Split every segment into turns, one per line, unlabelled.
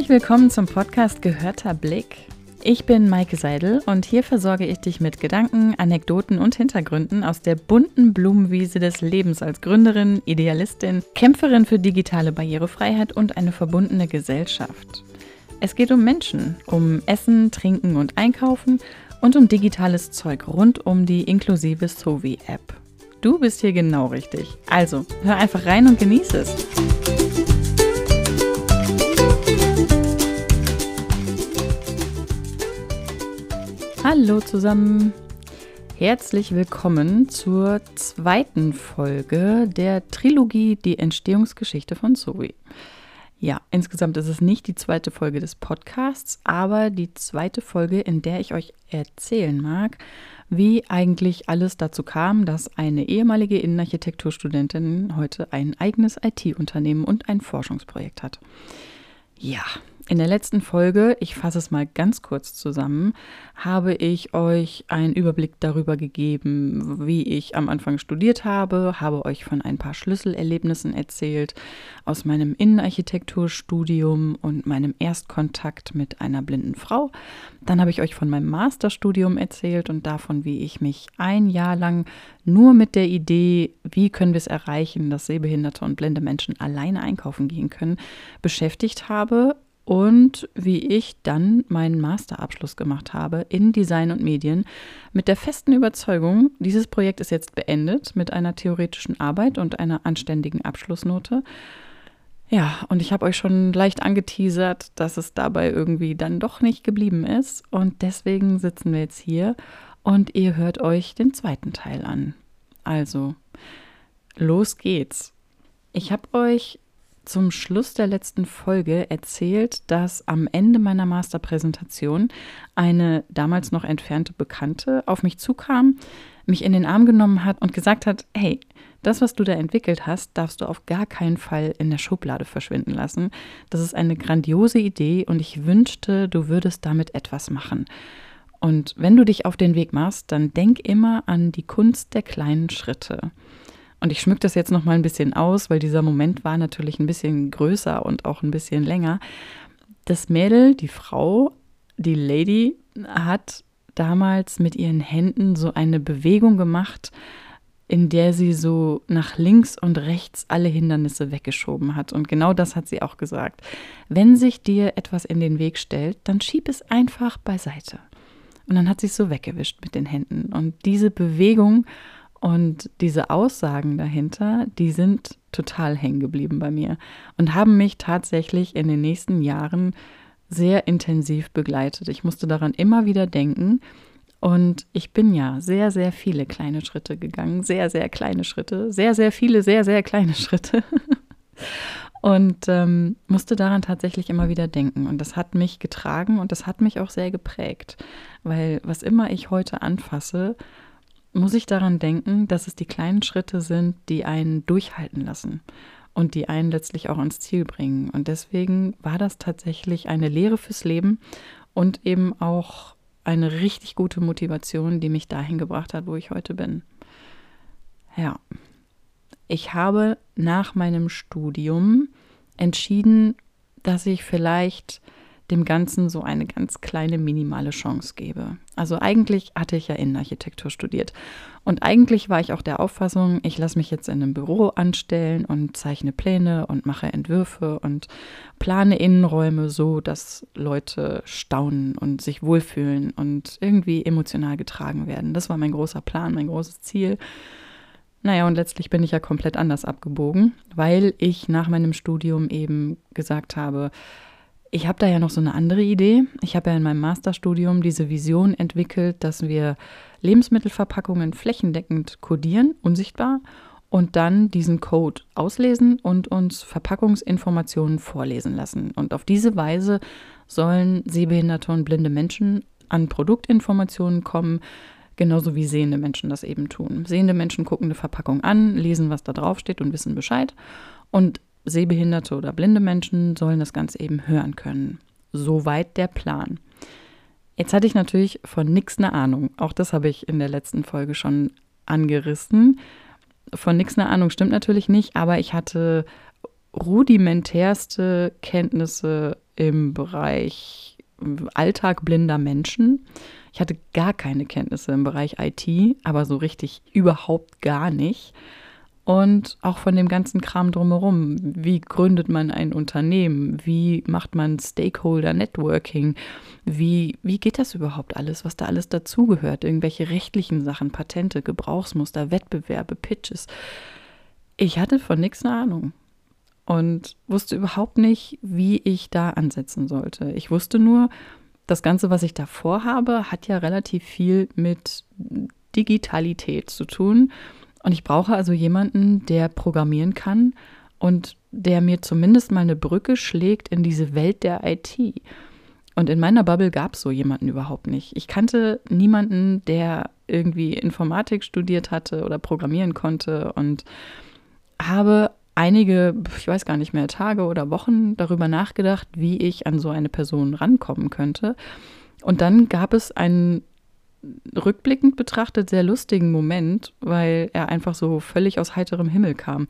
Herzlich willkommen zum Podcast Gehörter Blick. Ich bin Maike Seidel und hier versorge ich dich mit Gedanken, Anekdoten und Hintergründen aus der bunten Blumenwiese des Lebens als Gründerin, Idealistin, Kämpferin für digitale Barrierefreiheit und eine verbundene Gesellschaft. Es geht um Menschen, um Essen, Trinken und Einkaufen und um digitales Zeug rund um die inklusive Sovi-App. Du bist hier genau richtig. Also, hör einfach rein und genieße es. Hallo zusammen. Herzlich willkommen zur zweiten Folge der Trilogie Die Entstehungsgeschichte von Zoe. Ja, insgesamt ist es nicht die zweite Folge des Podcasts, aber die zweite Folge, in der ich euch erzählen mag, wie eigentlich alles dazu kam, dass eine ehemalige Innenarchitekturstudentin heute ein eigenes IT-Unternehmen und ein Forschungsprojekt hat. Ja, in der letzten Folge, ich fasse es mal ganz kurz zusammen, habe ich euch einen Überblick darüber gegeben, wie ich am Anfang studiert habe, habe euch von ein paar Schlüsselerlebnissen erzählt aus meinem Innenarchitekturstudium und meinem Erstkontakt mit einer blinden Frau. Dann habe ich euch von meinem Masterstudium erzählt und davon, wie ich mich ein Jahr lang nur mit der Idee, wie können wir es erreichen, dass sehbehinderte und blinde Menschen alleine einkaufen gehen können, beschäftigt habe und wie ich dann meinen Masterabschluss gemacht habe in Design und Medien mit der festen Überzeugung, dieses Projekt ist jetzt beendet mit einer theoretischen Arbeit und einer anständigen Abschlussnote. Ja, und ich habe euch schon leicht angeteasert, dass es dabei irgendwie dann doch nicht geblieben ist. Und deswegen sitzen wir jetzt hier und ihr hört euch den zweiten Teil an. Also, los geht's. Ich habe euch zum Schluss der letzten Folge erzählt, dass am Ende meiner Masterpräsentation eine damals noch entfernte Bekannte auf mich zukam, mich in den Arm genommen hat und gesagt hat, hey, das, was du da entwickelt hast, darfst du auf gar keinen Fall in der Schublade verschwinden lassen. Das ist eine grandiose Idee und ich wünschte, du würdest damit etwas machen. Und wenn du dich auf den Weg machst, dann denk immer an die Kunst der kleinen Schritte. Und ich schmücke das jetzt noch mal ein bisschen aus, weil dieser Moment war natürlich ein bisschen größer und auch ein bisschen länger. Das Mädel, die Frau, die Lady hat damals mit ihren Händen so eine Bewegung gemacht, in der sie so nach links und rechts alle Hindernisse weggeschoben hat. Und genau das hat sie auch gesagt. Wenn sich dir etwas in den Weg stellt, dann schieb es einfach beiseite. Und dann hat sie es so weggewischt mit den Händen. Und diese Bewegung und diese Aussagen dahinter, die sind total hängen geblieben bei mir und haben mich tatsächlich in den nächsten Jahren sehr intensiv begleitet. Ich musste daran immer wieder denken. Und ich bin ja sehr, sehr viele kleine Schritte gegangen. Sehr, sehr kleine Schritte. Sehr, sehr viele, sehr, sehr kleine Schritte. und ähm, musste daran tatsächlich immer wieder denken. Und das hat mich getragen und das hat mich auch sehr geprägt. Weil was immer ich heute anfasse, muss ich daran denken, dass es die kleinen Schritte sind, die einen durchhalten lassen und die einen letztlich auch ans Ziel bringen. Und deswegen war das tatsächlich eine Lehre fürs Leben und eben auch eine richtig gute Motivation, die mich dahin gebracht hat, wo ich heute bin. Ja, ich habe nach meinem Studium entschieden, dass ich vielleicht dem Ganzen so eine ganz kleine minimale Chance gebe. Also eigentlich hatte ich ja Innenarchitektur studiert und eigentlich war ich auch der Auffassung, ich lasse mich jetzt in einem Büro anstellen und zeichne Pläne und mache Entwürfe und plane Innenräume so, dass Leute staunen und sich wohlfühlen und irgendwie emotional getragen werden. Das war mein großer Plan, mein großes Ziel. Naja, und letztlich bin ich ja komplett anders abgebogen, weil ich nach meinem Studium eben gesagt habe, ich habe da ja noch so eine andere Idee. Ich habe ja in meinem Masterstudium diese Vision entwickelt, dass wir Lebensmittelverpackungen flächendeckend kodieren, unsichtbar, und dann diesen Code auslesen und uns Verpackungsinformationen vorlesen lassen. Und auf diese Weise sollen sehbehinderte und blinde Menschen an Produktinformationen kommen, genauso wie sehende Menschen das eben tun. Sehende Menschen gucken eine Verpackung an, lesen, was da drauf steht und wissen Bescheid. Und sehbehinderte oder blinde Menschen sollen das Ganze eben hören können. Soweit der Plan. Jetzt hatte ich natürlich von nichts eine Ahnung. Auch das habe ich in der letzten Folge schon angerissen. Von nichts eine Ahnung stimmt natürlich nicht, aber ich hatte rudimentärste Kenntnisse im Bereich Alltag blinder Menschen. Ich hatte gar keine Kenntnisse im Bereich IT, aber so richtig überhaupt gar nicht und auch von dem ganzen Kram drumherum. Wie gründet man ein Unternehmen? Wie macht man Stakeholder Networking? Wie, wie geht das überhaupt alles, was da alles dazugehört? Irgendwelche rechtlichen Sachen, Patente, Gebrauchsmuster, Wettbewerbe, Pitches. Ich hatte von nichts eine Ahnung und wusste überhaupt nicht, wie ich da ansetzen sollte. Ich wusste nur, das Ganze, was ich da vorhabe, hat ja relativ viel mit Digitalität zu tun und ich brauche also jemanden, der programmieren kann und der mir zumindest mal eine Brücke schlägt in diese Welt der IT. Und in meiner Bubble gab es so jemanden überhaupt nicht. Ich kannte niemanden, der irgendwie Informatik studiert hatte oder programmieren konnte und habe einige, ich weiß gar nicht mehr, Tage oder Wochen darüber nachgedacht, wie ich an so eine Person rankommen könnte. Und dann gab es einen rückblickend betrachtet sehr lustigen Moment, weil er einfach so völlig aus heiterem Himmel kam.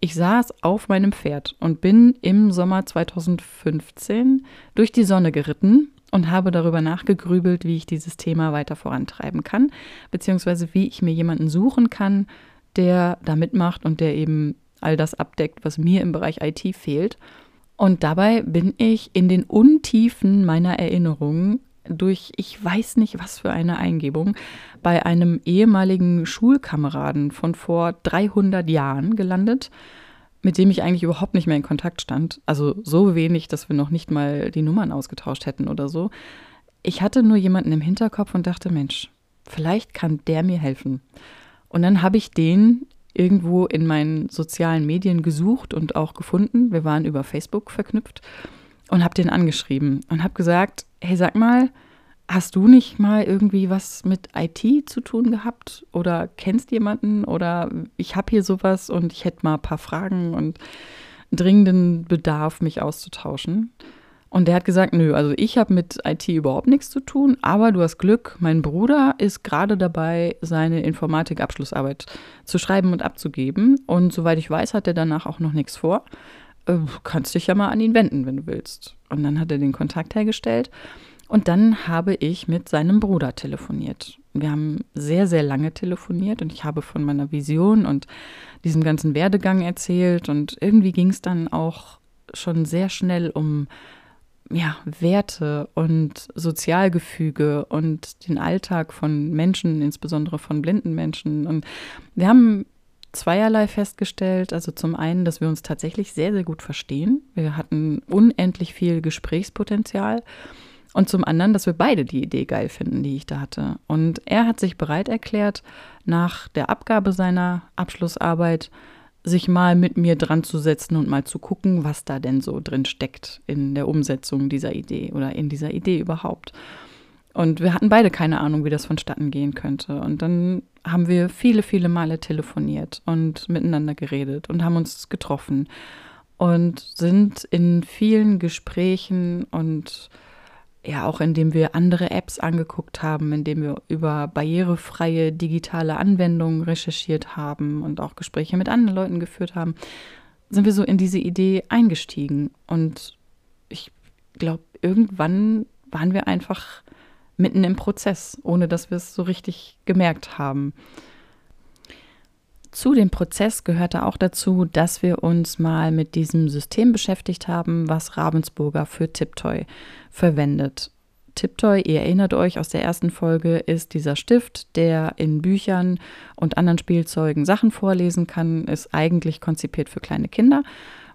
Ich saß auf meinem Pferd und bin im Sommer 2015 durch die Sonne geritten und habe darüber nachgegrübelt, wie ich dieses Thema weiter vorantreiben kann, beziehungsweise wie ich mir jemanden suchen kann, der da mitmacht und der eben all das abdeckt, was mir im Bereich IT fehlt. Und dabei bin ich in den Untiefen meiner Erinnerungen durch ich weiß nicht was für eine Eingebung bei einem ehemaligen Schulkameraden von vor 300 Jahren gelandet, mit dem ich eigentlich überhaupt nicht mehr in Kontakt stand. Also so wenig, dass wir noch nicht mal die Nummern ausgetauscht hätten oder so. Ich hatte nur jemanden im Hinterkopf und dachte, Mensch, vielleicht kann der mir helfen. Und dann habe ich den irgendwo in meinen sozialen Medien gesucht und auch gefunden. Wir waren über Facebook verknüpft und habe den angeschrieben und habe gesagt, hey, sag mal, hast du nicht mal irgendwie was mit IT zu tun gehabt oder kennst jemanden oder ich habe hier sowas und ich hätte mal ein paar Fragen und dringenden Bedarf, mich auszutauschen. Und der hat gesagt, nö, also ich habe mit IT überhaupt nichts zu tun, aber du hast Glück, mein Bruder ist gerade dabei, seine Informatik-Abschlussarbeit zu schreiben und abzugeben. Und soweit ich weiß, hat er danach auch noch nichts vor. Äh, kannst dich ja mal an ihn wenden, wenn du willst. Und dann hat er den Kontakt hergestellt. Und dann habe ich mit seinem Bruder telefoniert. Wir haben sehr, sehr lange telefoniert und ich habe von meiner Vision und diesem ganzen Werdegang erzählt. Und irgendwie ging es dann auch schon sehr schnell um ja, Werte und Sozialgefüge und den Alltag von Menschen, insbesondere von blinden Menschen. Und wir haben zweierlei festgestellt. Also zum einen, dass wir uns tatsächlich sehr, sehr gut verstehen. Wir hatten unendlich viel Gesprächspotenzial. Und zum anderen, dass wir beide die Idee geil finden, die ich da hatte. Und er hat sich bereit erklärt, nach der Abgabe seiner Abschlussarbeit sich mal mit mir dran zu setzen und mal zu gucken, was da denn so drin steckt in der Umsetzung dieser Idee oder in dieser Idee überhaupt. Und wir hatten beide keine Ahnung, wie das vonstatten gehen könnte. Und dann haben wir viele, viele Male telefoniert und miteinander geredet und haben uns getroffen und sind in vielen Gesprächen und ja auch indem wir andere Apps angeguckt haben, indem wir über barrierefreie digitale Anwendungen recherchiert haben und auch Gespräche mit anderen Leuten geführt haben, sind wir so in diese Idee eingestiegen. Und ich glaube, irgendwann waren wir einfach mitten im Prozess, ohne dass wir es so richtig gemerkt haben. Zu dem Prozess gehörte auch dazu, dass wir uns mal mit diesem System beschäftigt haben, was Ravensburger für Tiptoy verwendet. Tiptoy, ihr erinnert euch aus der ersten Folge, ist dieser Stift, der in Büchern und anderen Spielzeugen Sachen vorlesen kann, ist eigentlich konzipiert für kleine Kinder,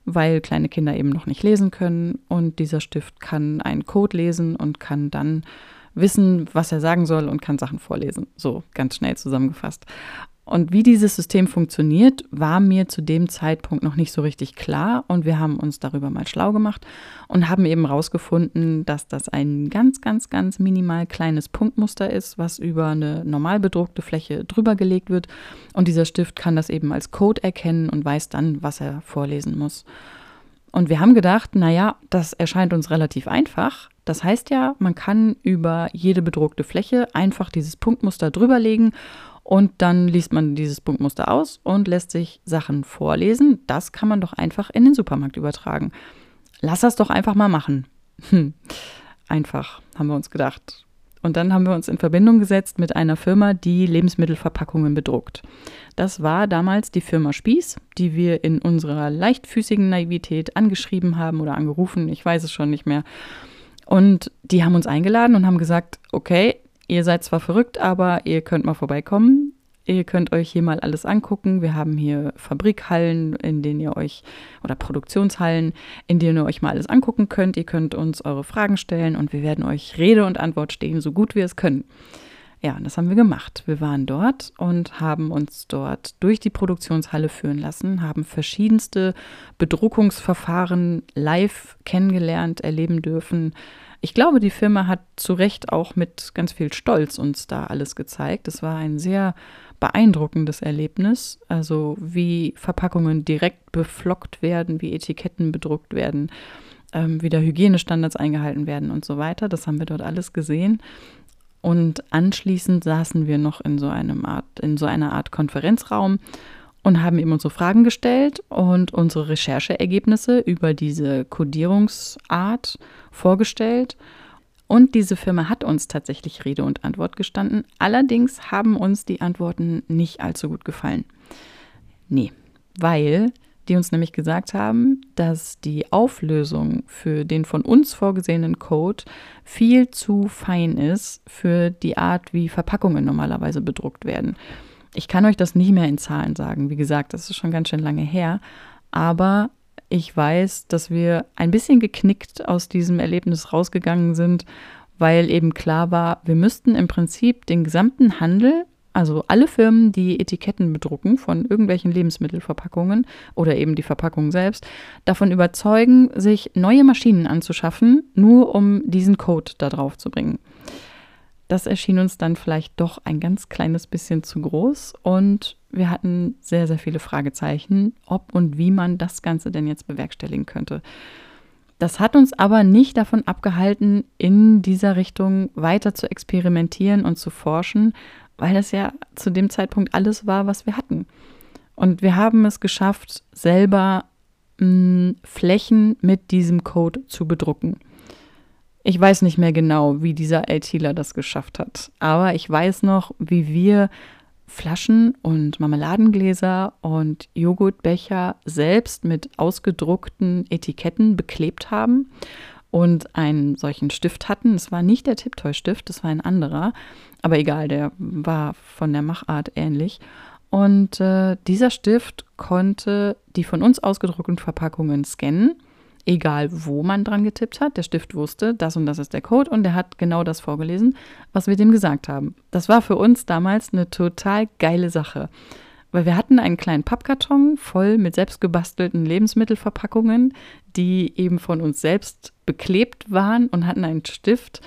weil kleine Kinder eben noch nicht lesen können. Und dieser Stift kann einen Code lesen und kann dann wissen, was er sagen soll und kann Sachen vorlesen. So ganz schnell zusammengefasst. Und wie dieses System funktioniert, war mir zu dem Zeitpunkt noch nicht so richtig klar. Und wir haben uns darüber mal schlau gemacht und haben eben herausgefunden, dass das ein ganz, ganz, ganz minimal kleines Punktmuster ist, was über eine normal bedruckte Fläche drüber gelegt wird. Und dieser Stift kann das eben als Code erkennen und weiß dann, was er vorlesen muss. Und wir haben gedacht, naja, das erscheint uns relativ einfach. Das heißt ja, man kann über jede bedruckte Fläche einfach dieses Punktmuster drüberlegen und dann liest man dieses Punktmuster aus und lässt sich Sachen vorlesen. Das kann man doch einfach in den Supermarkt übertragen. Lass das doch einfach mal machen. Hm. Einfach, haben wir uns gedacht. Und dann haben wir uns in Verbindung gesetzt mit einer Firma, die Lebensmittelverpackungen bedruckt. Das war damals die Firma Spieß, die wir in unserer leichtfüßigen Naivität angeschrieben haben oder angerufen, ich weiß es schon nicht mehr. Und die haben uns eingeladen und haben gesagt, okay, ihr seid zwar verrückt, aber ihr könnt mal vorbeikommen. Ihr könnt euch hier mal alles angucken. Wir haben hier Fabrikhallen, in denen ihr euch, oder Produktionshallen, in denen ihr euch mal alles angucken könnt. Ihr könnt uns eure Fragen stellen und wir werden euch Rede und Antwort stehen, so gut wir es können. Ja, und das haben wir gemacht. Wir waren dort und haben uns dort durch die Produktionshalle führen lassen, haben verschiedenste Bedruckungsverfahren live kennengelernt, erleben dürfen. Ich glaube, die Firma hat zu Recht auch mit ganz viel Stolz uns da alles gezeigt. Es war ein sehr beeindruckendes Erlebnis. Also wie Verpackungen direkt beflockt werden, wie Etiketten bedruckt werden, ähm, wie da Hygienestandards eingehalten werden und so weiter. Das haben wir dort alles gesehen. Und anschließend saßen wir noch in so einem Art, in so einer Art Konferenzraum und haben ihm unsere Fragen gestellt und unsere Rechercheergebnisse über diese Codierungsart vorgestellt. Und diese Firma hat uns tatsächlich Rede und Antwort gestanden. Allerdings haben uns die Antworten nicht allzu gut gefallen. Nee, weil die uns nämlich gesagt haben, dass die Auflösung für den von uns vorgesehenen Code viel zu fein ist für die Art, wie Verpackungen normalerweise bedruckt werden. Ich kann euch das nicht mehr in Zahlen sagen. Wie gesagt, das ist schon ganz schön lange her. Aber ich weiß, dass wir ein bisschen geknickt aus diesem Erlebnis rausgegangen sind, weil eben klar war, wir müssten im Prinzip den gesamten Handel also alle Firmen, die Etiketten bedrucken von irgendwelchen Lebensmittelverpackungen oder eben die Verpackung selbst, davon überzeugen, sich neue Maschinen anzuschaffen, nur um diesen Code da drauf zu bringen. Das erschien uns dann vielleicht doch ein ganz kleines bisschen zu groß und wir hatten sehr, sehr viele Fragezeichen, ob und wie man das Ganze denn jetzt bewerkstelligen könnte. Das hat uns aber nicht davon abgehalten, in dieser Richtung weiter zu experimentieren und zu forschen, weil das ja zu dem Zeitpunkt alles war, was wir hatten. Und wir haben es geschafft, selber mh, hm, Flächen mit diesem Code zu bedrucken. Ich weiß nicht mehr genau, wie dieser ITler das geschafft hat, aber ich weiß noch, wie wir Flaschen und Marmeladengläser und Joghurtbecher selbst mit ausgedruckten Etiketten beklebt haben und einen solchen Stift hatten. Es war nicht der Tiptoy-Stift, das war ein anderer, aber egal, der war von der Machart ähnlich. Und äh, dieser Stift konnte die von uns ausgedruckten Verpackungen scannen, egal wo man dran getippt hat. Der Stift wusste, das und das ist der Code und er hat genau das vorgelesen, was wir dem gesagt haben. Das war für uns damals eine total geile Sache. Weil wir hatten einen kleinen Pappkarton voll mit selbstgebastelten Lebensmittelverpackungen, die eben von uns selbst beklebt waren und hatten einen Stift,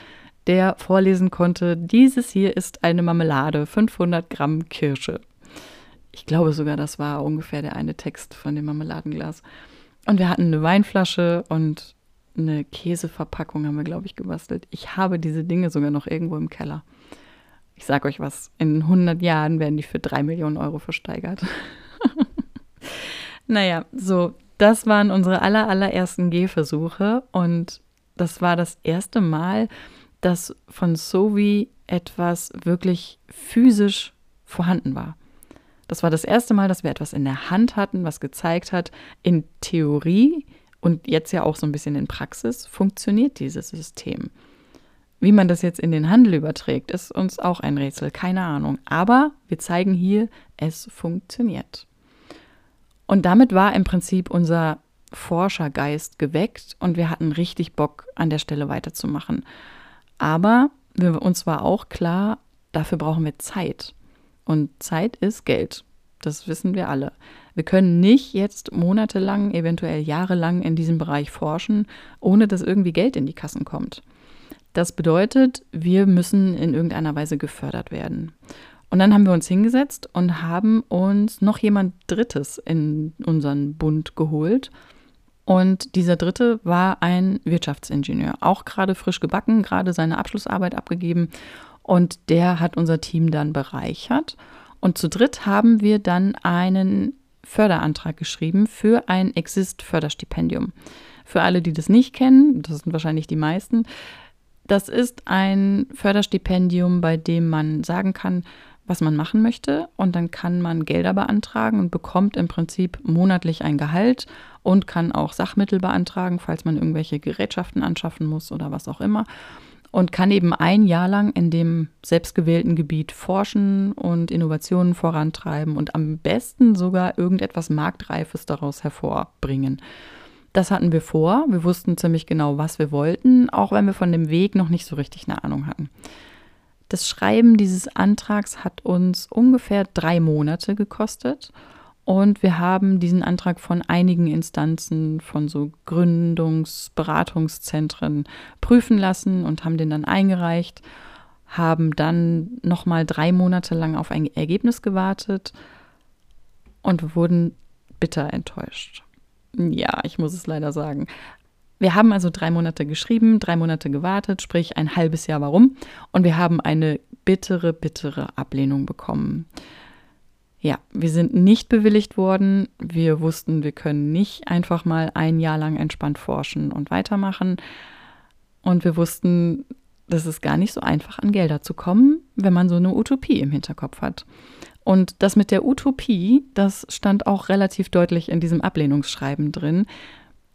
der vorlesen konnte, dieses hier ist eine Marmelade, 500 Gramm Kirsche. Ich glaube sogar, das war ungefähr der eine Text von dem Marmeladenglas. Und wir hatten eine Weinflasche und eine Käseverpackung haben wir, glaube ich, gebastelt. Ich habe diese Dinge sogar noch irgendwo im Keller. Ich sage euch was, in 100 Jahren werden die für 3 Millionen Euro versteigert. naja, so, das waren unsere aller, allerersten Gehversuche und das war das erste Mal, dass von Sovi etwas wirklich physisch vorhanden war. Das war das erste Mal, dass wir etwas in der Hand hatten, was gezeigt hat, in Theorie und jetzt ja auch so ein bisschen in Praxis funktioniert dieses System. Wie man das jetzt in den Handel überträgt, ist uns auch ein Rätsel, keine Ahnung. Aber wir zeigen hier, es funktioniert. Und damit war im Prinzip unser Forschergeist geweckt und wir hatten richtig Bock, an der Stelle weiterzumachen. Aber uns war auch klar, dafür brauchen wir Zeit. Und Zeit ist Geld. Das wissen wir alle. Wir können nicht jetzt monatelang, eventuell jahrelang in diesem Bereich forschen, ohne dass irgendwie Geld in die Kassen kommt. Das bedeutet, wir müssen in irgendeiner Weise gefördert werden. Und dann haben wir uns hingesetzt und haben uns noch jemand Drittes in unseren Bund geholt. Und dieser dritte war ein Wirtschaftsingenieur, auch gerade frisch gebacken, gerade seine Abschlussarbeit abgegeben. Und der hat unser Team dann bereichert. Und zu dritt haben wir dann einen Förderantrag geschrieben für ein Exist-Förderstipendium. Für alle, die das nicht kennen, das sind wahrscheinlich die meisten, das ist ein Förderstipendium, bei dem man sagen kann, was man machen möchte und dann kann man Gelder beantragen und bekommt im Prinzip monatlich ein Gehalt und kann auch Sachmittel beantragen, falls man irgendwelche Gerätschaften anschaffen muss oder was auch immer und kann eben ein Jahr lang in dem selbstgewählten Gebiet forschen und Innovationen vorantreiben und am besten sogar irgendetwas Marktreifes daraus hervorbringen. Das hatten wir vor. Wir wussten ziemlich genau, was wir wollten, auch wenn wir von dem Weg noch nicht so richtig eine Ahnung hatten. Das Schreiben dieses Antrags hat uns ungefähr drei Monate gekostet. Und wir haben diesen Antrag von einigen Instanzen, von so Gründungsberatungszentren prüfen lassen und haben den dann eingereicht, haben dann nochmal drei Monate lang auf ein Ergebnis gewartet und wurden bitter enttäuscht. Ja, ich muss es leider sagen. Wir haben also drei Monate geschrieben, drei Monate gewartet, sprich ein halbes Jahr warum. Und wir haben eine bittere, bittere Ablehnung bekommen. Ja, wir sind nicht bewilligt worden. Wir wussten, wir können nicht einfach mal ein Jahr lang entspannt forschen und weitermachen. Und wir wussten, das ist gar nicht so einfach, an Gelder zu kommen, wenn man so eine Utopie im Hinterkopf hat. Und das mit der Utopie, das stand auch relativ deutlich in diesem Ablehnungsschreiben drin.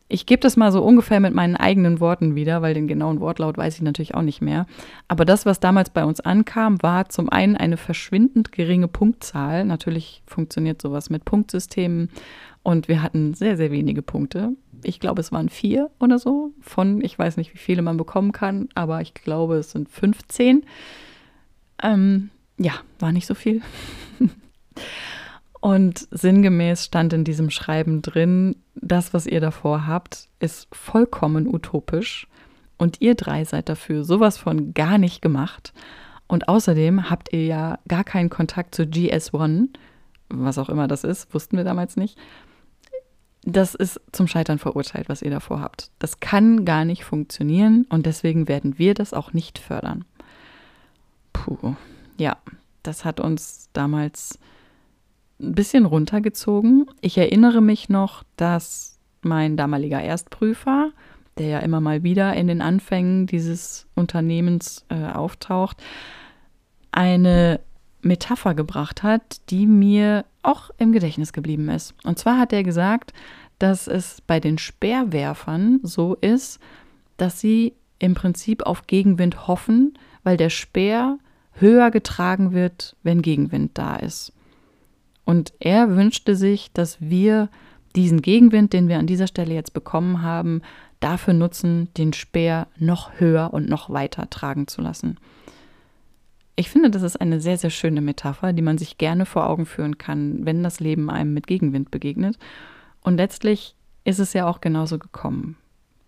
Ich gebe das mal so ungefähr mit meinen eigenen Worten wieder, weil den genauen Wortlaut weiß ich natürlich auch nicht mehr. Aber das, was damals bei uns ankam, war zum einen eine verschwindend geringe Punktzahl. Natürlich funktioniert sowas mit Punktsystemen. Und wir hatten sehr, sehr wenige Punkte. Ich glaube, es waren vier oder so von, ich weiß nicht, wie viele man bekommen kann, aber ich glaube, es sind 15. Ähm, ja, war nicht so viel. Und sinngemäß stand in diesem Schreiben drin, das, was ihr davor habt, ist vollkommen utopisch und ihr drei seid dafür sowas von gar nicht gemacht. Und außerdem habt ihr ja gar keinen Kontakt zu GS1, was auch immer das ist, wussten wir damals nicht. Das ist zum Scheitern verurteilt, was ihr davor habt. Das kann gar nicht funktionieren und deswegen werden wir das auch nicht fördern. Puh, ja, das hat uns damals ein bisschen runtergezogen. Ich erinnere mich noch, dass mein damaliger Erstprüfer, der ja immer mal wieder in den Anfängen dieses Unternehmens äh, auftaucht, eine Metapher gebracht hat, die mir auch im Gedächtnis geblieben ist. Und zwar hat er gesagt, dass es bei den Speerwerfern so ist, dass sie im Prinzip auf Gegenwind hoffen, weil der Speer höher getragen wird, wenn Gegenwind da ist. Und er wünschte sich, dass wir diesen Gegenwind, den wir an dieser Stelle jetzt bekommen haben, dafür nutzen, den Speer noch höher und noch weiter tragen zu lassen. Ich finde, das ist eine sehr, sehr schöne Metapher, die man sich gerne vor Augen führen kann, wenn das Leben einem mit Gegenwind begegnet. Und letztlich ist es ja auch genauso gekommen.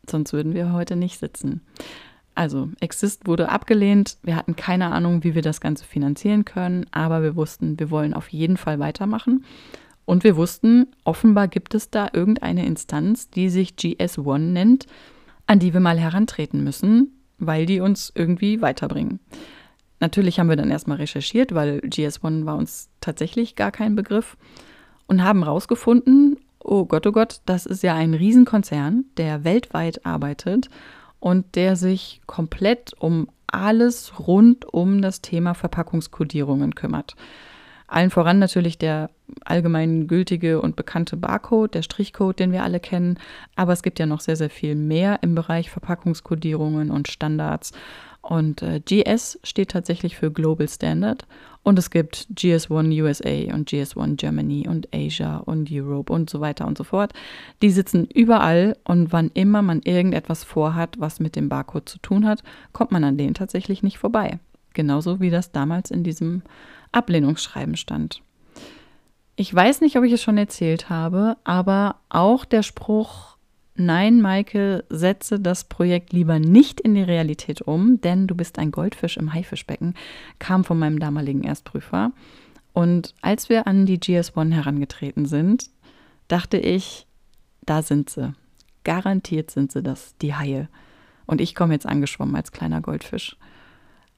Sonst würden wir heute nicht sitzen. Also, Exist wurde abgelehnt. Wir hatten keine Ahnung, wie wir das Ganze finanzieren können, aber wir wussten, wir wollen auf jeden Fall weitermachen. Und wir wussten, offenbar gibt es da irgendeine Instanz, die sich GS1 nennt, an die wir mal herantreten müssen, weil die uns irgendwie weiterbringen. Natürlich haben wir dann erstmal recherchiert, weil GS1 war uns tatsächlich gar kein Begriff und haben herausgefunden, oh Gott, oh Gott, das ist ja ein Riesenkonzern, der weltweit arbeitet und der sich komplett um alles rund um das Thema Verpackungskodierungen kümmert. Allen voran natürlich der allgemein gültige und bekannte Barcode, der Strichcode, den wir alle kennen. Aber es gibt ja noch sehr, sehr viel mehr im Bereich Verpackungskodierungen und Standards. Und äh, GS steht tatsächlich für Global Standard. Und es gibt GS1 USA und GS1 Germany und Asia und Europe und so weiter und so fort. Die sitzen überall und wann immer man irgendetwas vorhat, was mit dem Barcode zu tun hat, kommt man an denen tatsächlich nicht vorbei. Genauso wie das damals in diesem Ablehnungsschreiben stand. Ich weiß nicht, ob ich es schon erzählt habe, aber auch der Spruch, nein, Maike, setze das Projekt lieber nicht in die Realität um, denn du bist ein Goldfisch im Haifischbecken, kam von meinem damaligen Erstprüfer. Und als wir an die GS1 herangetreten sind, dachte ich, da sind sie. Garantiert sind sie das, die Haie. Und ich komme jetzt angeschwommen als kleiner Goldfisch.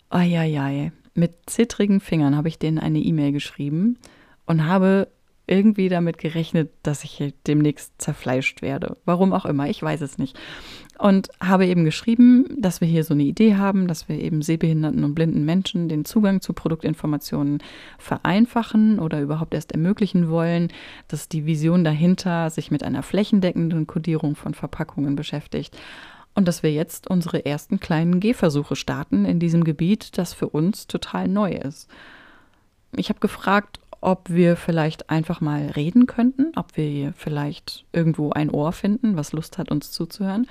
Eieiei. Mit zittrigen Fingern habe ich denen eine E-Mail geschrieben und habe irgendwie damit gerechnet, dass ich demnächst zerfleischt werde. Warum auch immer, ich weiß es nicht. Und habe eben geschrieben, dass wir hier so eine Idee haben, dass wir eben sehbehinderten und blinden Menschen den Zugang zu Produktinformationen vereinfachen oder überhaupt erst ermöglichen wollen, dass die Vision dahinter sich mit einer flächendeckenden Kodierung von Verpackungen beschäftigt und dass wir jetzt unsere ersten kleinen Gehversuche starten in diesem Gebiet, das für uns total neu ist. Ich habe gefragt, ob wir vielleicht einfach mal reden könnten, ob wir vielleicht irgendwo ein Ohr finden, was Lust hat, uns zuzuhören.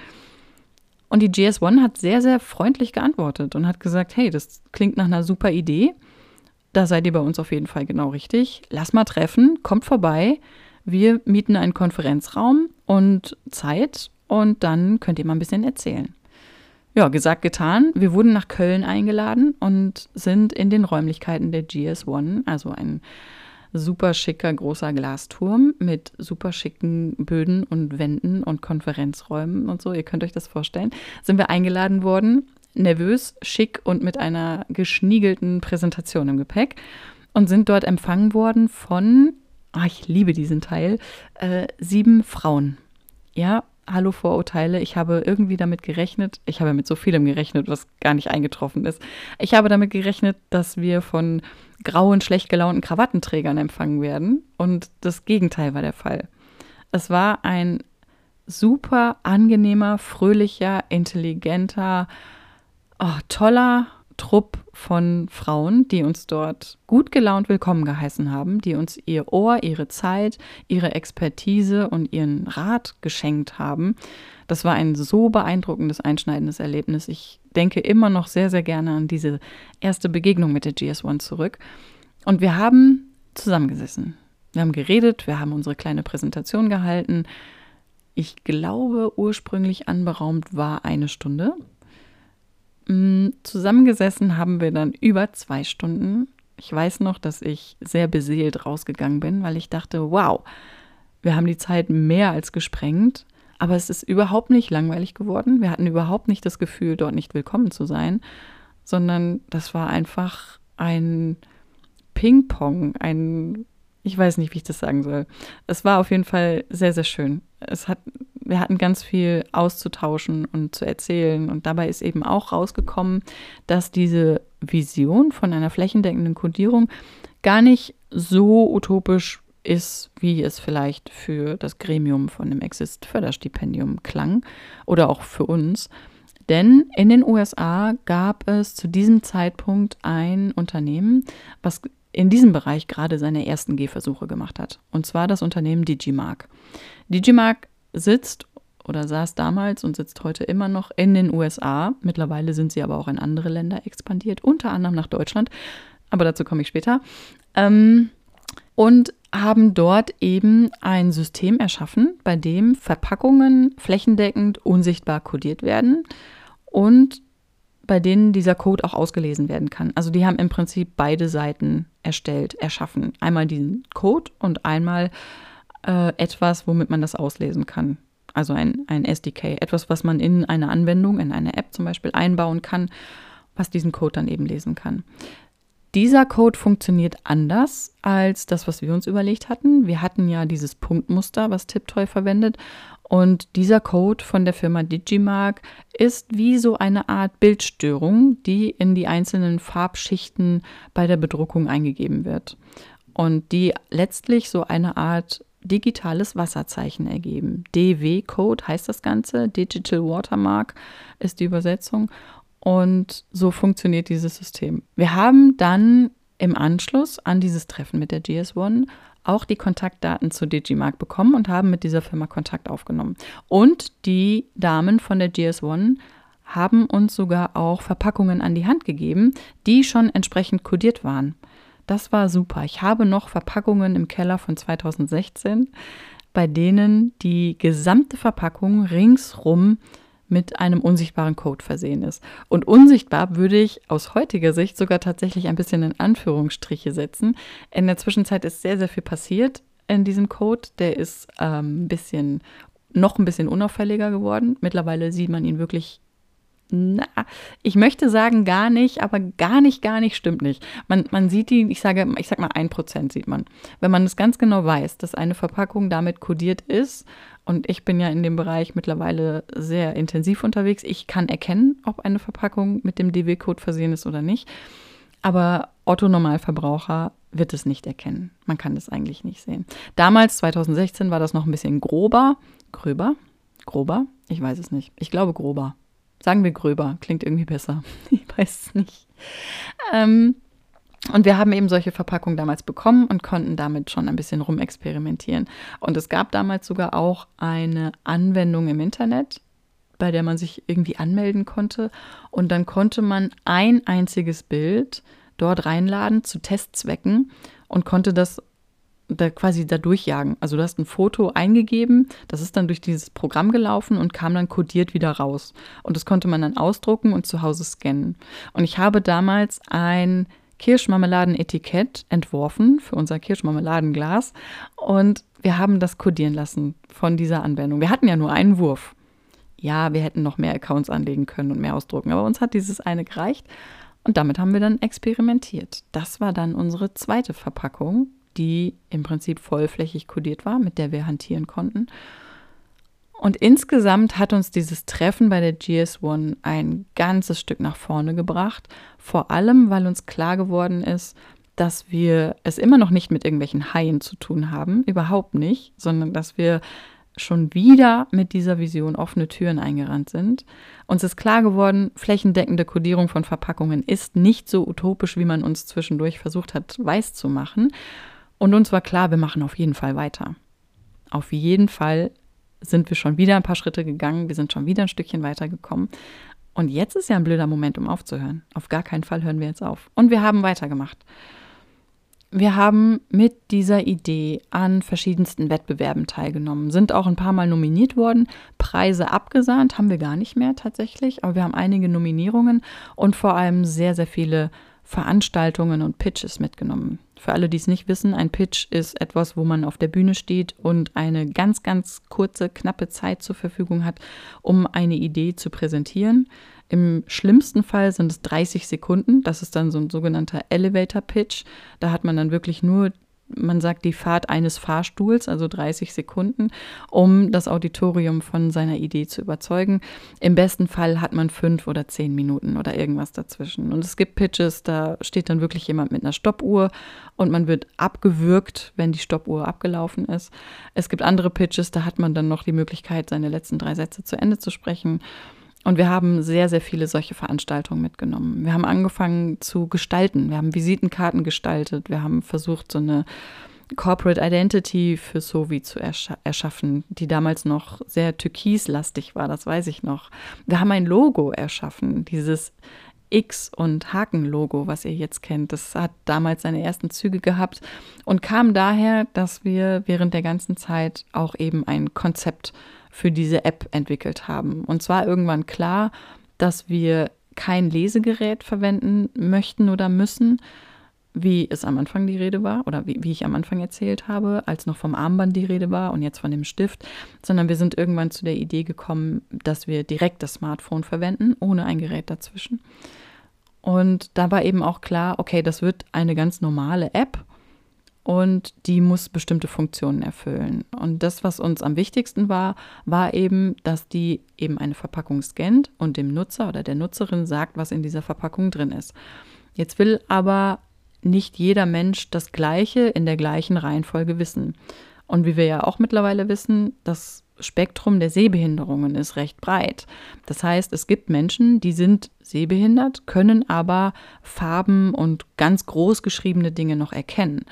Und die GS1 hat sehr, sehr freundlich geantwortet und hat gesagt, hey, das klingt nach einer super Idee. Da seid ihr bei uns auf jeden Fall genau richtig. Lass mal treffen, kommt vorbei. Wir mieten einen Konferenzraum und Zeit und dann könnt ihr mal ein bisschen erzählen. Ja, gesagt, getan. Wir wurden nach Köln eingeladen und sind in den Räumlichkeiten der GS1, also ein super schicker großer Glasturm mit super schicken Böden und Wänden und Konferenzräumen und so. Ihr könnt euch das vorstellen. Sind wir eingeladen worden, nervös, schick und mit einer geschniegelten Präsentation im Gepäck und sind dort empfangen worden von, ach, ich liebe diesen Teil, äh, sieben Frauen. Ja, hallo Vorurteile, ich habe irgendwie damit gerechnet, ich habe mit so vielem gerechnet, was gar nicht eingetroffen ist. Ich habe damit gerechnet, dass wir von grauen, schlecht gelaunten Krawattenträgern empfangen werden und das Gegenteil war der Fall. Es war ein super angenehmer, fröhlicher, intelligenter, oh, toller Trupp von Frauen, die uns dort gut gelaunt willkommen geheißen haben, die uns ihr Ohr, ihre Zeit, ihre Expertise und ihren Rat geschenkt haben. Das war ein so beeindruckendes, einschneidendes Erlebnis. Ich denke immer noch sehr, sehr gerne an diese erste Begegnung mit der GS1 zurück. Und wir haben zusammengesessen. Wir haben geredet, wir haben unsere kleine Präsentation gehalten. Ich glaube, ursprünglich anberaumt war eine Stunde. Mm, zusammengesessen haben wir dann über zwei Stunden. Ich weiß noch, dass ich sehr beseelt rausgegangen bin, weil ich dachte, wow, wir haben die Zeit mehr als gesprengt, aber es ist überhaupt nicht langweilig geworden. Wir hatten überhaupt nicht das Gefühl, dort nicht willkommen zu sein, sondern das war einfach ein Ping-Pong, ein, ich weiß nicht, wie ich das sagen soll. Es war auf jeden Fall sehr, sehr schön. Es hat wir hatten ganz viel auszutauschen und zu erzählen. Und dabei ist eben auch rausgekommen, dass diese Vision von einer flächendeckenden Kodierung gar nicht so utopisch ist, wie es vielleicht für das Gremium von dem Exist-Förderstipendium klang oder auch für uns. Denn in den USA gab es zu diesem Zeitpunkt ein Unternehmen, was in diesem Bereich gerade seine ersten Gehversuche gemacht hat. Und zwar das Unternehmen Digimark. Digimark sitzt oder saß damals und sitzt heute immer noch in den USA. Mittlerweile sind sie aber auch in andere Länder expandiert, unter anderem nach Deutschland. Aber dazu komme ich später. Ähm, und haben dort eben ein System erschaffen, bei dem Verpackungen flächendeckend unsichtbar kodiert werden und bei denen dieser Code auch ausgelesen werden kann. Also die haben im Prinzip beide Seiten erstellt, erschaffen. Einmal diesen Code und einmal äh, etwas, womit man das auslesen kann. Also ein, ein SDK, etwas, was man in eine Anwendung, in eine App zum Beispiel einbauen kann, was diesen Code dann eben lesen kann. Dieser Code funktioniert anders als das, was wir uns überlegt hatten. Wir hatten ja dieses Punktmuster, was Tiptoy verwendet. Und dieser Code von der Firma Digimark ist wie so eine Art Bildstörung, die in die einzelnen Farbschichten bei der Bedruckung eingegeben wird. Und die letztlich so eine Art digitales Wasserzeichen ergeben. DW-Code heißt das Ganze, Digital Watermark ist die Übersetzung. Und so funktioniert dieses System. Wir haben dann im Anschluss an dieses Treffen mit der GS1 auch die Kontaktdaten zu Digimark bekommen und haben mit dieser Firma Kontakt aufgenommen. Und die Damen von der GS1 haben uns sogar auch Verpackungen an die Hand gegeben, die schon entsprechend kodiert waren. Das war super. Ich habe noch Verpackungen im Keller von 2016, bei denen die gesamte Verpackung ringsrum mit einem unsichtbaren Code versehen ist. Und unsichtbar würde ich aus heutiger Sicht sogar tatsächlich ein bisschen in Anführungsstriche setzen. In der Zwischenzeit ist sehr, sehr viel passiert in diesem Code. Der ist ähm, ein bisschen, noch ein bisschen unauffälliger geworden. Mittlerweile sieht man ihn wirklich na, ich möchte sagen gar nicht, aber gar nicht, gar nicht stimmt nicht. Man, man sieht die, ich sage, ich sag mal ein Prozent sieht man. Wenn man es ganz genau weiß, dass eine Verpackung damit kodiert ist, und ich bin ja in dem Bereich mittlerweile sehr intensiv unterwegs, ich kann erkennen, ob eine Verpackung mit dem DW-Code versehen ist oder nicht. Aber Otto Normalverbraucher wird es nicht erkennen. Man kann das eigentlich nicht sehen. Damals, 2016, war das noch ein bisschen grober. Gröber? Grober? Ich weiß es nicht. Ich glaube grober. Sagen wir gröber, klingt irgendwie besser. Ich weiß es nicht. Ähm, und wir haben eben solche Verpackungen damals bekommen und konnten damit schon ein bisschen rumexperimentieren. Und es gab damals sogar auch eine Anwendung im Internet, bei der man sich irgendwie anmelden konnte. Und dann konnte man ein einziges Bild dort reinladen zu Testzwecken und konnte das da quasi da durchjagen. Also du hast ein Foto eingegeben, das ist dann durch dieses Programm gelaufen und kam dann kodiert wieder raus. Und das konnte man dann ausdrucken und zu Hause scannen. Und ich habe damals ein Kirschmarmeladenetikett entworfen für unser Kirschmarmeladenglas und wir haben das kodieren lassen von dieser Anwendung. Wir hatten ja nur einen Wurf. Ja, wir hätten noch mehr Accounts anlegen können und mehr ausdrucken, aber uns hat dieses eine gereicht und damit haben wir dann experimentiert. Das war dann unsere zweite Verpackung die im Prinzip vollflächig kodiert war, mit der wir hantieren konnten. Und insgesamt hat uns dieses Treffen bei der GS1 ein ganzes Stück nach vorne gebracht, vor allem weil uns klar geworden ist, dass wir es immer noch nicht mit irgendwelchen Haien zu tun haben, überhaupt nicht, sondern dass wir schon wieder mit dieser Vision offene Türen eingerannt sind. Uns ist klar geworden, flächendeckende Kodierung von Verpackungen ist nicht so utopisch, wie man uns zwischendurch versucht hat, weiß zu machen. Und uns war klar, wir machen auf jeden Fall weiter. Auf jeden Fall sind wir schon wieder ein paar Schritte gegangen, wir sind schon wieder ein Stückchen weitergekommen. Und jetzt ist ja ein blöder Moment, um aufzuhören. Auf gar keinen Fall hören wir jetzt auf. Und wir haben weitergemacht. Wir haben mit dieser Idee an verschiedensten Wettbewerben teilgenommen, sind auch ein paar Mal nominiert worden. Preise abgesahnt haben wir gar nicht mehr tatsächlich, aber wir haben einige Nominierungen und vor allem sehr, sehr viele Veranstaltungen und Pitches mitgenommen. Für alle, die es nicht wissen, ein Pitch ist etwas, wo man auf der Bühne steht und eine ganz, ganz kurze, knappe Zeit zur Verfügung hat, um eine Idee zu präsentieren. Im schlimmsten Fall sind es 30 Sekunden. Das ist dann so ein sogenannter Elevator Pitch. Da hat man dann wirklich nur man sagt die Fahrt eines Fahrstuhls, also 30 Sekunden, um das Auditorium von seiner Idee zu überzeugen. Im besten Fall hat man fünf oder zehn Minuten oder irgendwas dazwischen. Und es gibt Pitches, da steht dann wirklich jemand mit einer Stoppuhr und man wird abgewürgt, wenn die Stoppuhr abgelaufen ist. Es gibt andere Pitches, da hat man dann noch die Möglichkeit, seine letzten drei Sätze zu Ende zu sprechen. Und wir haben sehr, sehr viele solche Veranstaltungen mitgenommen. Wir haben angefangen zu gestalten. Wir haben Visitenkarten gestaltet. Wir haben versucht, so eine Corporate Identity für Sovi zu ersch erschaffen, die damals noch sehr türkislastig war, das weiß ich noch. Wir haben ein Logo erschaffen, dieses X- und Haken-Logo, was ihr jetzt kennt. Das hat damals seine ersten Züge gehabt und kam daher, dass wir während der ganzen Zeit auch eben ein Konzept für diese App entwickelt haben. Und zwar irgendwann klar, dass wir kein Lesegerät verwenden möchten oder müssen, wie es am Anfang die Rede war oder wie, wie, ich am Anfang erzählt habe, als noch vom Armband die Rede war und jetzt von dem Stift, sondern wir sind irgendwann zu der Idee gekommen, dass wir direkt das Smartphone verwenden, ohne ein Gerät dazwischen. Und da war eben auch klar, okay, das wird eine ganz normale App und die muss bestimmte Funktionen erfüllen. Und das, was uns am wichtigsten war, war eben, dass die eben eine Verpackung scannt und dem Nutzer oder der Nutzerin sagt, was in dieser Verpackung drin ist. Jetzt will aber nicht jeder Mensch das Gleiche in der gleichen Reihenfolge wissen. Und wie wir ja auch mittlerweile wissen, das Spektrum der Sehbehinderungen ist recht breit. Das heißt, es gibt Menschen, die sind sehbehindert, können aber Farben und ganz groß geschriebene Dinge noch erkennen.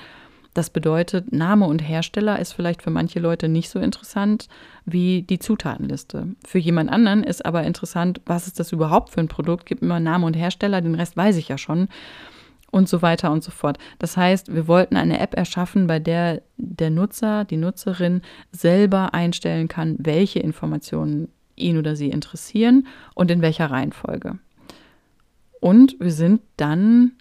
Das bedeutet, Name und Hersteller ist vielleicht für manche Leute nicht so interessant wie die Zutatenliste. Für jemand anderen ist aber interessant, was ist das überhaupt für ein Produkt? Gib mir Name und Hersteller, den Rest weiß ich ja schon. Und so weiter und so fort. Das heißt, wir wollten eine App erschaffen, bei der der Nutzer, die Nutzerin selber einstellen kann, welche Informationen ihn oder sie interessieren und in welcher Reihenfolge. Und wir sind dann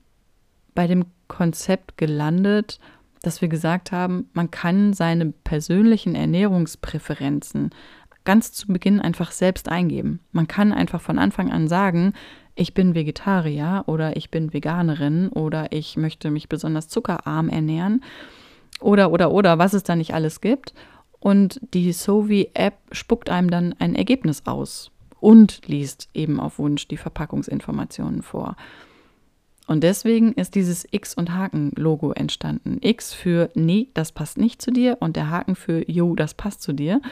bei dem Konzept gelandet, dass wir gesagt haben, man kann seine persönlichen Ernährungspräferenzen ganz zu Beginn einfach selbst eingeben. Man kann einfach von Anfang an sagen, ich bin Vegetarier oder ich bin Veganerin oder ich möchte mich besonders zuckerarm ernähren oder oder oder was es da nicht alles gibt. Und die Sovi-App spuckt einem dann ein Ergebnis aus und liest eben auf Wunsch die Verpackungsinformationen vor. Und deswegen ist dieses X- und Haken-Logo entstanden. X für Nee, das passt nicht zu dir und der Haken für Jo, das passt zu dir.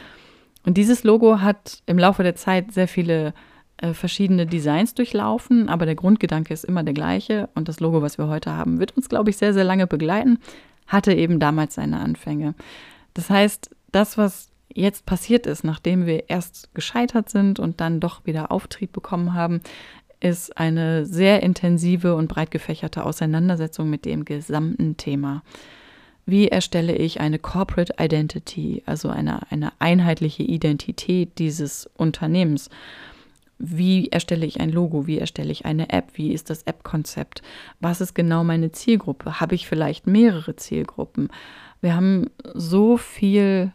Und dieses Logo hat im Laufe der Zeit sehr viele äh, verschiedene Designs durchlaufen, aber der Grundgedanke ist immer der gleiche und das Logo, was wir heute haben, wird uns, glaube ich, sehr, sehr lange begleiten, hatte eben damals seine Anfänge. Das heißt, das, was jetzt passiert ist, nachdem wir erst gescheitert sind und dann doch wieder Auftrieb bekommen haben, ist eine sehr intensive und breit gefächerte Auseinandersetzung mit dem gesamten Thema. Wie erstelle ich eine Corporate Identity, also eine, eine einheitliche Identität dieses Unternehmens? Wie erstelle ich ein Logo? Wie erstelle ich eine App? Wie ist das App-Konzept? Was ist genau meine Zielgruppe? Habe ich vielleicht mehrere Zielgruppen? Wir haben so viel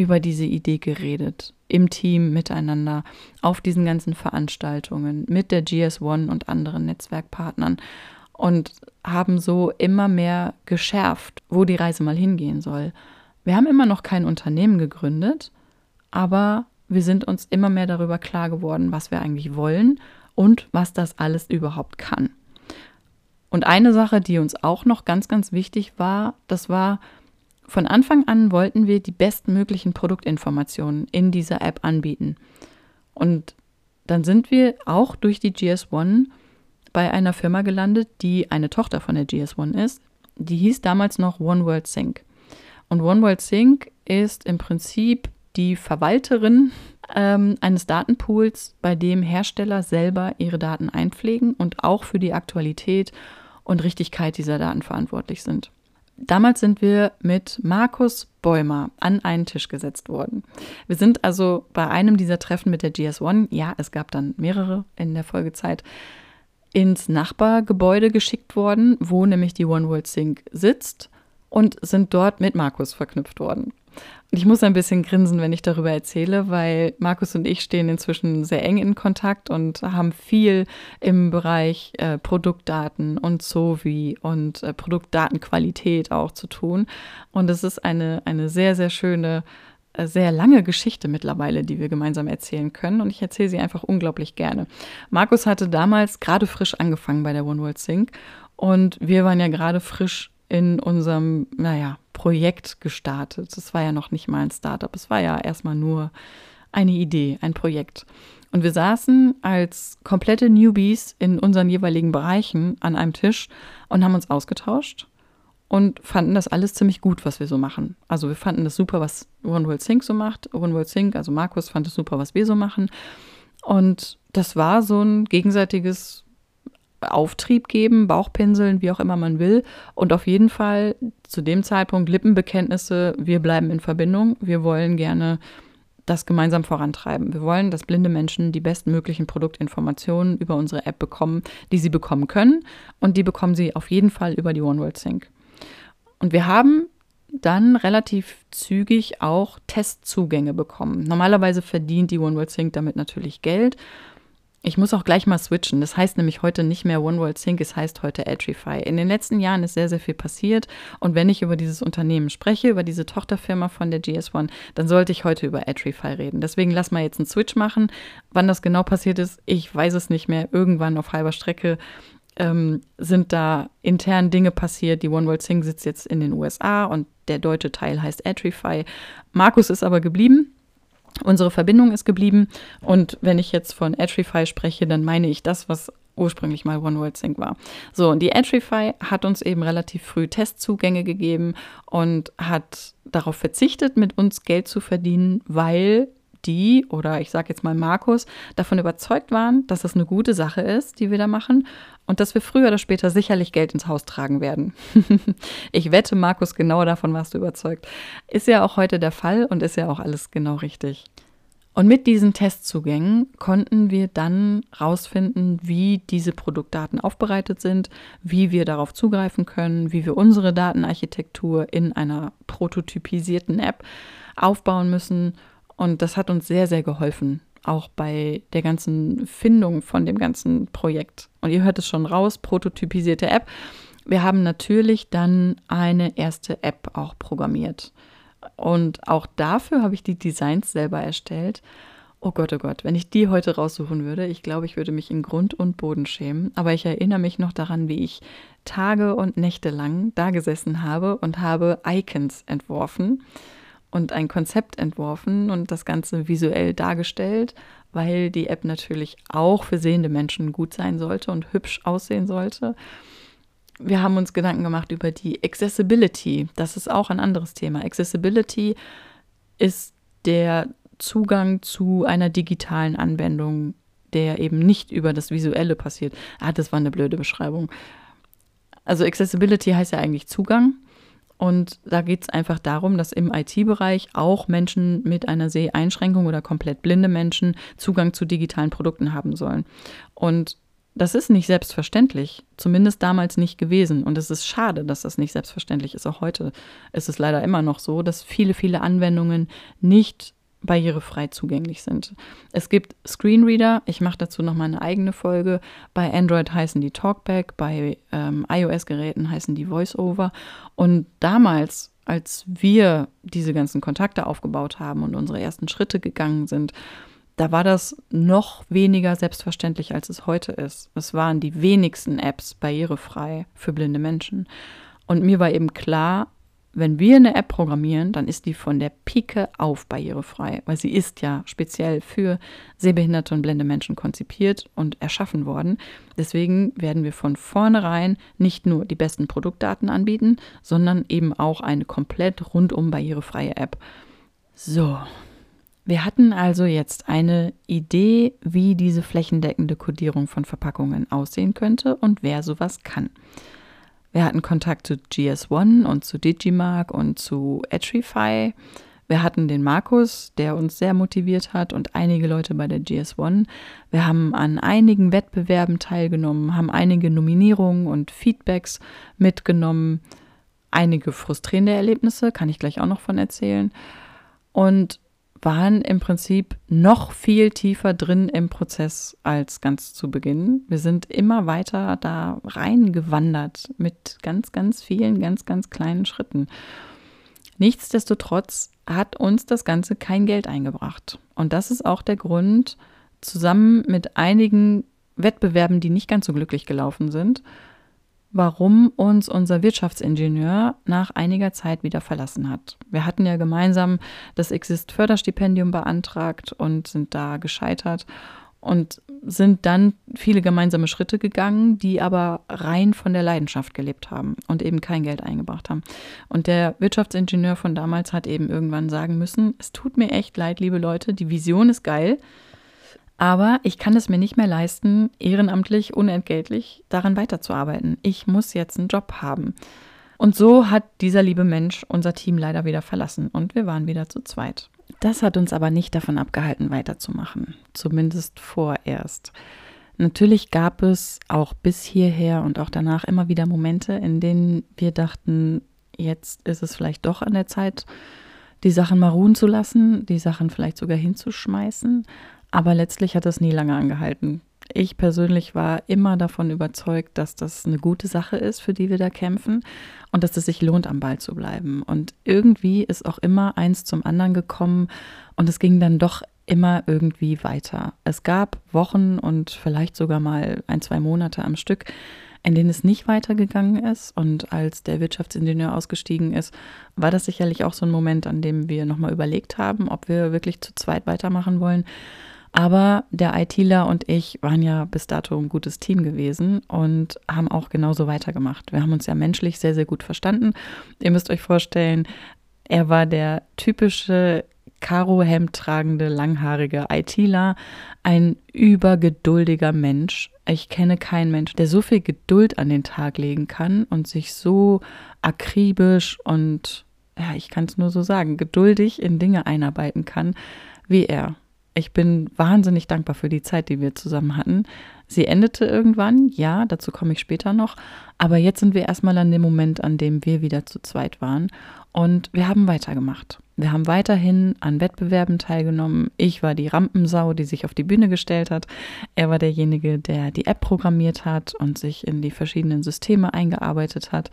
über diese Idee geredet, im Team miteinander, auf diesen ganzen Veranstaltungen, mit der GS1 und anderen Netzwerkpartnern und haben so immer mehr geschärft, wo die Reise mal hingehen soll. Wir haben immer noch kein Unternehmen gegründet, aber wir sind uns immer mehr darüber klar geworden, was wir eigentlich wollen und was das alles überhaupt kann. Und eine Sache, die uns auch noch ganz, ganz wichtig war, das war, von Anfang an wollten wir die bestmöglichen Produktinformationen in dieser App anbieten. Und dann sind wir auch durch die GS1 bei einer Firma gelandet, die eine Tochter von der GS1 ist. Die hieß damals noch One World Sync. Und One World Sync ist im Prinzip die Verwalterin ähm, eines Datenpools, bei dem Hersteller selber ihre Daten einpflegen und auch für die Aktualität und Richtigkeit dieser Daten verantwortlich sind. Damals sind wir mit Markus Bäumer an einen Tisch gesetzt worden. Wir sind also bei einem dieser Treffen mit der GS1, ja, es gab dann mehrere in der Folgezeit, ins Nachbargebäude geschickt worden, wo nämlich die One World Sync sitzt und sind dort mit Markus verknüpft worden. Und ich muss ein bisschen grinsen, wenn ich darüber erzähle, weil Markus und ich stehen inzwischen sehr eng in Kontakt und haben viel im Bereich äh, Produktdaten und Sovi und äh, Produktdatenqualität auch zu tun. Und es ist eine, eine sehr, sehr schöne, äh, sehr lange Geschichte mittlerweile, die wir gemeinsam erzählen können. Und ich erzähle sie einfach unglaublich gerne. Markus hatte damals gerade frisch angefangen bei der One World Sync und wir waren ja gerade frisch in unserem, naja, Projekt gestartet. Es war ja noch nicht mal ein Startup, es war ja erstmal nur eine Idee, ein Projekt. Und wir saßen als komplette Newbies in unseren jeweiligen Bereichen an einem Tisch und haben uns ausgetauscht und fanden das alles ziemlich gut, was wir so machen. Also wir fanden das super, was One World Sync so macht. One World Sync, also Markus fand es super, was wir so machen. Und das war so ein gegenseitiges Auftrieb geben, Bauchpinseln, wie auch immer man will. Und auf jeden Fall zu dem Zeitpunkt Lippenbekenntnisse, wir bleiben in Verbindung, wir wollen gerne das gemeinsam vorantreiben. Wir wollen, dass blinde Menschen die bestmöglichen Produktinformationen über unsere App bekommen, die sie bekommen können. Und die bekommen sie auf jeden Fall über die One World Sync. Und wir haben dann relativ zügig auch Testzugänge bekommen. Normalerweise verdient die One World Sync damit natürlich Geld. Ich muss auch gleich mal switchen. Das heißt nämlich heute nicht mehr One World Sync, es heißt heute Edrify. In den letzten Jahren ist sehr, sehr viel passiert. Und wenn ich über dieses Unternehmen spreche, über diese Tochterfirma von der GS1, dann sollte ich heute über Edrify reden. Deswegen lass mal jetzt einen Switch machen. Wann das genau passiert ist, ich weiß es nicht mehr. Irgendwann auf halber Strecke ähm, sind da intern Dinge passiert. Die One World Sync sitzt jetzt in den USA und der deutsche Teil heißt Edrify. Markus ist aber geblieben. Unsere Verbindung ist geblieben und wenn ich jetzt von Edrify spreche, dann meine ich das, was ursprünglich mal One World Sync war. So, und die Edrify hat uns eben relativ früh Testzugänge gegeben und hat darauf verzichtet, mit uns Geld zu verdienen, weil die oder ich sage jetzt mal Markus davon überzeugt waren, dass das eine gute Sache ist, die wir da machen und dass wir früher oder später sicherlich Geld ins Haus tragen werden. ich wette, Markus, genau davon warst du überzeugt. Ist ja auch heute der Fall und ist ja auch alles genau richtig. Und mit diesen Testzugängen konnten wir dann rausfinden, wie diese Produktdaten aufbereitet sind, wie wir darauf zugreifen können, wie wir unsere Datenarchitektur in einer prototypisierten App aufbauen müssen Und das hat uns sehr, sehr geholfen, auch bei der ganzen Findung von dem ganzen Projekt. Und ihr hört es schon raus, prototypisierte App. Wir haben natürlich dann eine erste App auch programmiert. Und auch dafür habe ich die Designs selber erstellt. Oh Gott, oh Gott, wenn ich die heute raussuchen würde, ich glaube, ich würde mich in Grund und Boden schämen. Aber ich erinnere mich noch daran, wie ich Tage und Nächte lang da gesessen habe und habe Icons entworfen und ein Konzept entworfen und das Ganze visuell dargestellt, weil die App natürlich auch für sehende Menschen gut sein sollte und hübsch aussehen sollte. Wir haben uns Gedanken gemacht über die Accessibility. Das ist auch ein anderes Thema. Accessibility ist der Zugang zu einer digitalen Anwendung, der eben nicht über das Visuelle passiert. Ah, das war eine blöde Beschreibung. Also Accessibility heißt ja eigentlich Zugang. Und da geht es einfach darum, dass im IT-Bereich auch Menschen mit einer Seheinschränkung oder komplett blinde Menschen Zugang zu digitalen Produkten haben sollen. Und das ist nicht selbstverständlich, zumindest damals nicht gewesen. Und es ist schade, dass das nicht selbstverständlich ist. Auch heute ist es leider immer noch so, dass viele, viele Anwendungen nicht barrierefrei zugänglich sind. Es gibt Screenreader, ich mache dazu noch mal eine eigene Folge. Bei Android heißen die Talkback, bei ähm, iOS-Geräten heißen die VoiceOver. Und damals, als wir diese ganzen Kontakte aufgebaut haben und unsere ersten Schritte gegangen sind, da war das noch weniger selbstverständlich, als es heute ist. Es waren die wenigsten Apps barrierefrei für blinde Menschen. Und mir war eben klar, wenn wir eine App programmieren, dann ist die von der Pike auf barrierefrei, weil sie ist ja speziell für sehbehinderte und blinde Menschen konzipiert und erschaffen worden. Deswegen werden wir von vornherein nicht nur die besten Produktdaten anbieten, sondern eben auch eine komplett rundum barrierefreie App. So, wir hatten also jetzt eine Idee, wie diese flächendeckende Kodierung von Verpackungen aussehen könnte und wer sowas kann. Wir hatten Kontakt zu GS1 und zu Digimark und zu Edgify. Wir hatten den Markus, der uns sehr motiviert hat und einige Leute bei der GS1. Wir haben an einigen Wettbewerben teilgenommen, haben einige Nominierungen und Feedbacks mitgenommen, einige frustrierende Erlebnisse, kann ich gleich auch noch von erzählen. Und waren im Prinzip noch viel tiefer drin im Prozess als ganz zu Beginn. Wir sind immer weiter da reingewandert mit ganz, ganz vielen, ganz, ganz kleinen Schritten. Nichtsdestotrotz hat uns das Ganze kein Geld eingebracht. Und das ist auch der Grund, zusammen mit einigen Wettbewerben, die nicht ganz so glücklich gelaufen sind, warum uns unser Wirtschaftsingenieur nach einiger Zeit wieder verlassen hat. Wir hatten ja gemeinsam das Exist-Förderstipendium beantragt und sind da gescheitert und sind dann viele gemeinsame Schritte gegangen, die aber rein von der Leidenschaft gelebt haben und eben kein Geld eingebracht haben. Und der Wirtschaftsingenieur von damals hat eben irgendwann sagen müssen, es tut mir echt leid, liebe Leute, die Vision ist geil, aber ich kann es mir nicht mehr leisten, ehrenamtlich, unentgeltlich daran weiterzuarbeiten. Ich muss jetzt einen Job haben. Und so hat dieser liebe Mensch unser Team leider wieder verlassen und wir waren wieder zu zweit. Das hat uns aber nicht davon abgehalten, weiterzumachen. Zumindest vorerst. Natürlich gab es auch bis hierher und auch danach immer wieder Momente, in denen wir dachten, jetzt ist es vielleicht doch an der Zeit, die Sachen mal ruhen zu lassen, die Sachen vielleicht sogar hinzuschmeißen. Aber letztlich hat das nie lange angehalten. Ich persönlich war immer davon überzeugt, dass das eine gute Sache ist, für die wir da kämpfen und dass es sich lohnt, am Ball zu bleiben. Und irgendwie ist auch immer eins zum anderen gekommen und es ging dann doch immer irgendwie weiter. Es gab Wochen und vielleicht sogar mal ein, zwei Monate am Stück, in denen es nicht weitergegangen ist. Und als der Wirtschaftsingenieur ausgestiegen ist, war das sicherlich auch so ein Moment, an dem wir nochmal überlegt haben, ob wir wirklich zu zweit weitermachen wollen. Aber der ITler und ich waren ja bis dato ein gutes Team gewesen und haben auch genauso weitergemacht. Wir haben uns ja menschlich sehr, sehr gut verstanden. Ihr müsst euch vorstellen, er war der typische Karohemd tragende, langhaarige ITler, ein übergeduldiger Mensch. Ich kenne keinen Mensch, der so viel Geduld an den Tag legen kann und sich so akribisch und, ja, ich kann es nur so sagen, geduldig in Dinge einarbeiten kann wie er. Ich bin wahnsinnig dankbar für die Zeit, die wir zusammen hatten. Sie endete irgendwann, ja, dazu komme ich später noch. Aber jetzt sind wir erstmal an dem Moment, an dem wir wieder zu zweit waren. Und wir haben weitergemacht. Wir haben weiterhin an Wettbewerben teilgenommen. Ich war die Rampensau, die sich auf die Bühne gestellt hat. Er war derjenige, der die App programmiert hat und sich in die verschiedenen Systeme eingearbeitet hat.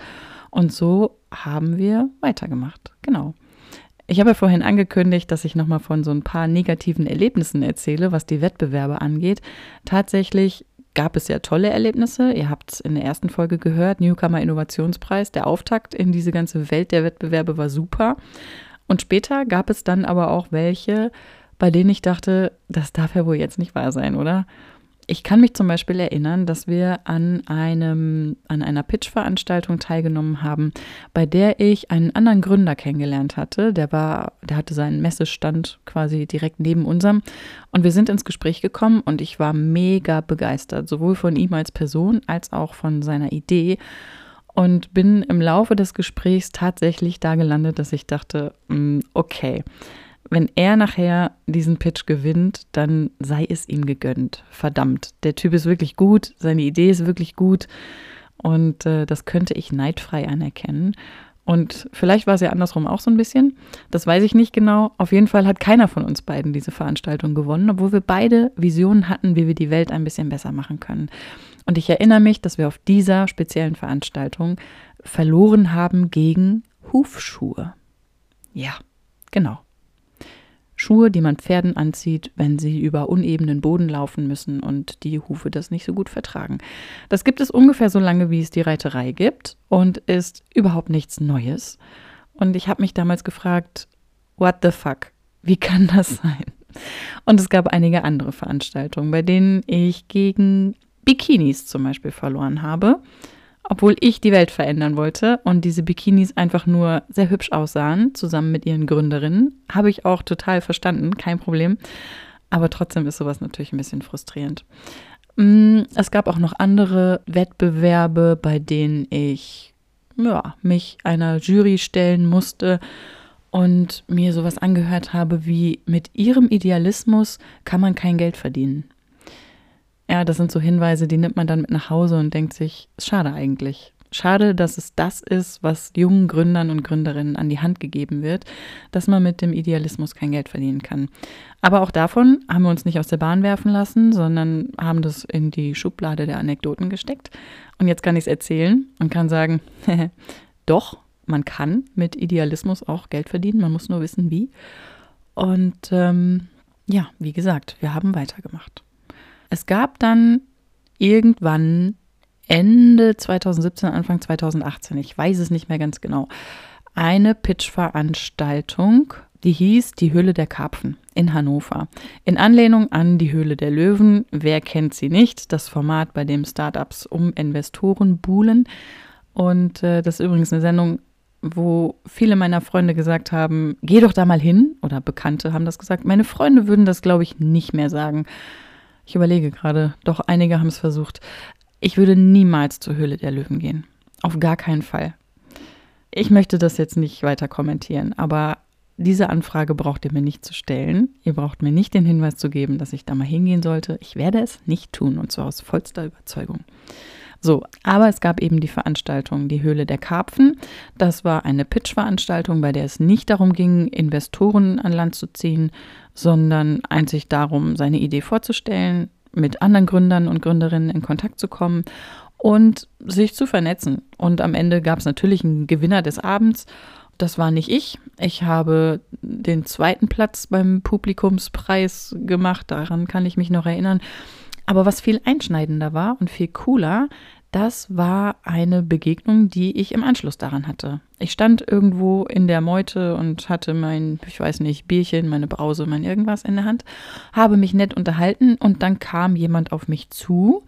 Und so haben wir weitergemacht. Genau. Ich habe ja vorhin angekündigt, dass ich nochmal von so ein paar negativen Erlebnissen erzähle, was die Wettbewerbe angeht. Tatsächlich gab es ja tolle Erlebnisse. Ihr habt es in der ersten Folge gehört, Newcomer Innovationspreis. Der Auftakt in diese ganze Welt der Wettbewerbe war super. Und später gab es dann aber auch welche, bei denen ich dachte, das darf ja wohl jetzt nicht wahr sein, oder? Ich kann mich zum Beispiel erinnern, dass wir an einem, an einer Pitch-Veranstaltung teilgenommen haben, bei der ich einen anderen Gründer kennengelernt hatte. Der war, der hatte seinen Messestand quasi direkt neben unserem. Und wir sind ins Gespräch gekommen und ich war mega begeistert, sowohl von ihm als Person als auch von seiner Idee. Und bin im Laufe des Gesprächs tatsächlich da gelandet, dass ich dachte, mm, okay wenn er nachher diesen Pitch gewinnt, dann sei es ihm gegönnt. Verdammt, der Typ ist wirklich gut, seine Idee ist wirklich gut und äh, das könnte ich neidfrei anerkennen. Und vielleicht war es ja andersrum auch so ein bisschen. Das weiß ich nicht genau. Auf jeden Fall hat keiner von uns beiden diese Veranstaltung gewonnen, obwohl wir beide Visionen hatten, wie wir die Welt ein bisschen besser machen können. Und ich erinnere mich, dass wir auf dieser speziellen Veranstaltung verloren haben gegen Hufschuhe. Ja, genau. Schuhe, die man Pferden anzieht, wenn sie über unebenen Boden laufen müssen und die Hufe das nicht so gut vertragen. Das gibt es ungefähr so lange, wie es die Reiterei gibt und ist überhaupt nichts Neues. Und ich habe mich damals gefragt, what the fuck? Wie kann das sein? Und es gab einige andere Veranstaltungen, bei denen ich gegen Bikinis zum Beispiel verloren habe obwohl ich die Welt verändern wollte und diese Bikinis einfach nur sehr hübsch aussahen, zusammen mit ihren Gründerinnen, habe ich auch total verstanden, kein Problem. Aber trotzdem ist sowas natürlich ein bisschen frustrierend. Mm, es gab auch noch andere Wettbewerbe, bei denen ich ja, mich einer Jury stellen musste und mir sowas angehört habe wie mit ihrem Idealismus kann man kein Geld verdienen. Ja, das sind so Hinweise, die nimmt man dann mit nach Hause und denkt sich, schade eigentlich. Schade, dass es das ist, was jungen Gründern und Gründerinnen an die Hand gegeben wird, dass man mit dem Idealismus kein Geld verdienen kann. Aber auch davon haben wir uns nicht aus der Bahn werfen lassen, sondern haben das in die Schublade der Anekdoten gesteckt. Und jetzt kann ich es erzählen und kann sagen, doch, man kann mit Idealismus auch Geld verdienen, man muss nur wissen, wie. Und ähm, ja, wie gesagt, wir haben weitergemacht. Es gab dann irgendwann Ende 2017, Anfang 2018, ich weiß es nicht mehr ganz genau, eine Pitch-Veranstaltung, die hieß Die Höhle der Karpfen in Hannover. In Anlehnung an die Höhle der Löwen. Wer kennt sie nicht? Das Format, bei dem Startups um Investoren buhlen. Und äh, das ist übrigens eine Sendung, wo viele meiner Freunde gesagt haben, geh doch da mal hin. Oder Bekannte haben das gesagt. Meine Freunde würden das, glaube ich, nicht mehr sagen. Ich überlege gerade, doch einige haben es versucht. Ich würde niemals zur Höhle der Löwen gehen. Auf gar keinen Fall. Ich möchte das jetzt nicht weiter kommentieren, aber diese Anfrage braucht ihr mir nicht zu stellen. Ihr braucht mir nicht den Hinweis zu geben, dass ich da mal hingehen sollte. Ich werde es nicht tun und zwar aus vollster Überzeugung. So, aber es gab eben die Veranstaltung Die Höhle der Karpfen. Das war eine Pitch-Veranstaltung, bei der es nicht darum ging, Investoren an Land zu ziehen, sondern einzig darum, seine Idee vorzustellen, mit anderen Gründern und Gründerinnen in Kontakt zu kommen und sich zu vernetzen. Und am Ende gab es natürlich einen Gewinner des Abends. Das war nicht ich. Ich habe den zweiten Platz beim Publikumspreis gemacht. Daran kann ich mich noch erinnern. Aber was viel einschneidender war und viel cooler, das war eine Begegnung, die ich im Anschluss daran hatte. Ich stand irgendwo in der Meute und hatte mein, ich weiß nicht, Bierchen, meine Brause, mein irgendwas in der Hand, habe mich nett unterhalten und dann kam jemand auf mich zu.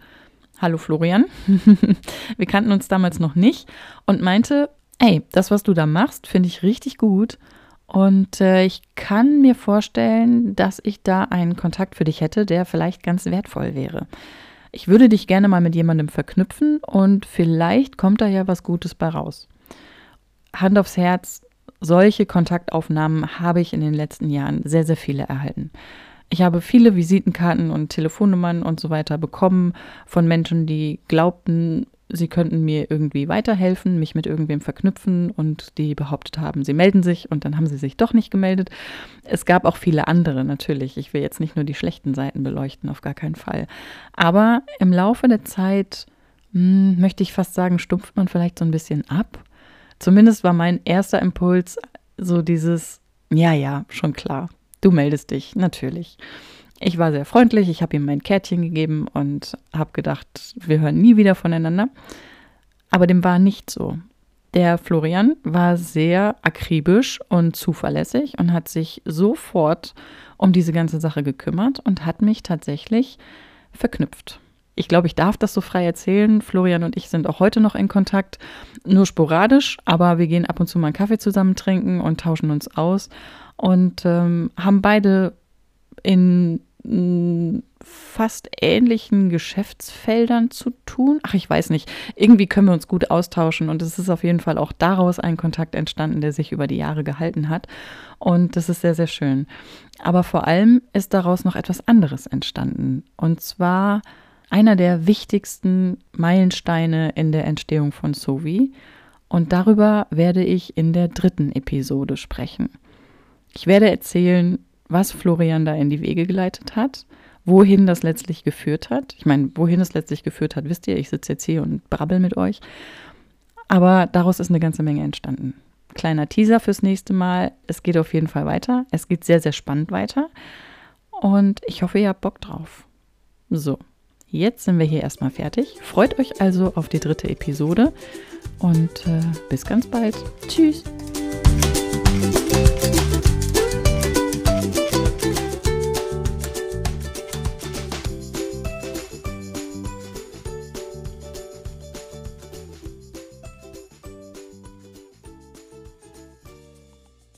Hallo Florian. Wir kannten uns damals noch nicht und meinte, ey, das, was du da machst, finde ich richtig gut und äh, ich kann mir vorstellen, dass ich da einen Kontakt für dich hätte, der vielleicht ganz wertvoll wäre. Ich würde dich gerne mal mit jemandem verknüpfen und vielleicht kommt da ja was Gutes bei raus. Hand aufs Herz, solche Kontaktaufnahmen habe ich in den letzten Jahren sehr, sehr viele erhalten. Ich habe viele Visitenkarten und Telefonnummern und so weiter bekommen von Menschen, die glaubten, sie könnten mir irgendwie weiterhelfen, mich mit irgendwem verknüpfen und die behauptet haben, sie melden sich und dann haben sie sich doch nicht gemeldet. Es gab auch viele andere natürlich. Ich will jetzt nicht nur die schlechten Seiten beleuchten, auf gar keinen Fall. Aber im Laufe der Zeit mh, hm, möchte ich fast sagen, stumpft man vielleicht so ein bisschen ab. Zumindest war mein erster Impuls so dieses, ja, ja, schon klar, du meldest dich, natürlich. Ich war sehr freundlich, ich habe ihm mein Kärtchen gegeben und habe gedacht, wir hören nie wieder voneinander. Aber dem war nicht so. Der Florian war sehr akribisch und zuverlässig und hat sich sofort um diese ganze Sache gekümmert und hat mich tatsächlich verknüpft. Ich glaube, ich darf das so frei erzählen. Florian und ich sind auch heute noch in Kontakt, nur sporadisch, aber wir gehen ab und zu mal einen Kaffee zusammen trinken und tauschen uns aus und ähm, haben beide in fast ähnlichen Geschäftsfeldern zu tun. Ach, ich weiß nicht. Irgendwie können wir uns gut austauschen und es ist auf jeden Fall auch daraus ein Kontakt entstanden, der sich über die Jahre gehalten hat. Und das ist sehr, sehr schön. Aber vor allem ist daraus noch etwas anderes entstanden. Und zwar einer der wichtigsten Meilensteine in der Entstehung von Sovi. Und darüber werde ich in der dritten Episode sprechen. Ich werde erzählen, was Florian da in die Wege geleitet hat, wohin das letztlich geführt hat. Ich meine, wohin es letztlich geführt hat, wisst ihr, ich sitze jetzt hier und brabbel mit euch. Aber daraus ist eine ganze Menge entstanden. Kleiner Teaser fürs nächste Mal. Es geht auf jeden Fall weiter. Es geht sehr, sehr spannend weiter. Und ich hoffe, ihr habt Bock drauf. So, jetzt sind wir hier erstmal fertig. Freut euch also auf die dritte Episode und äh, bis ganz bald. Tschüss.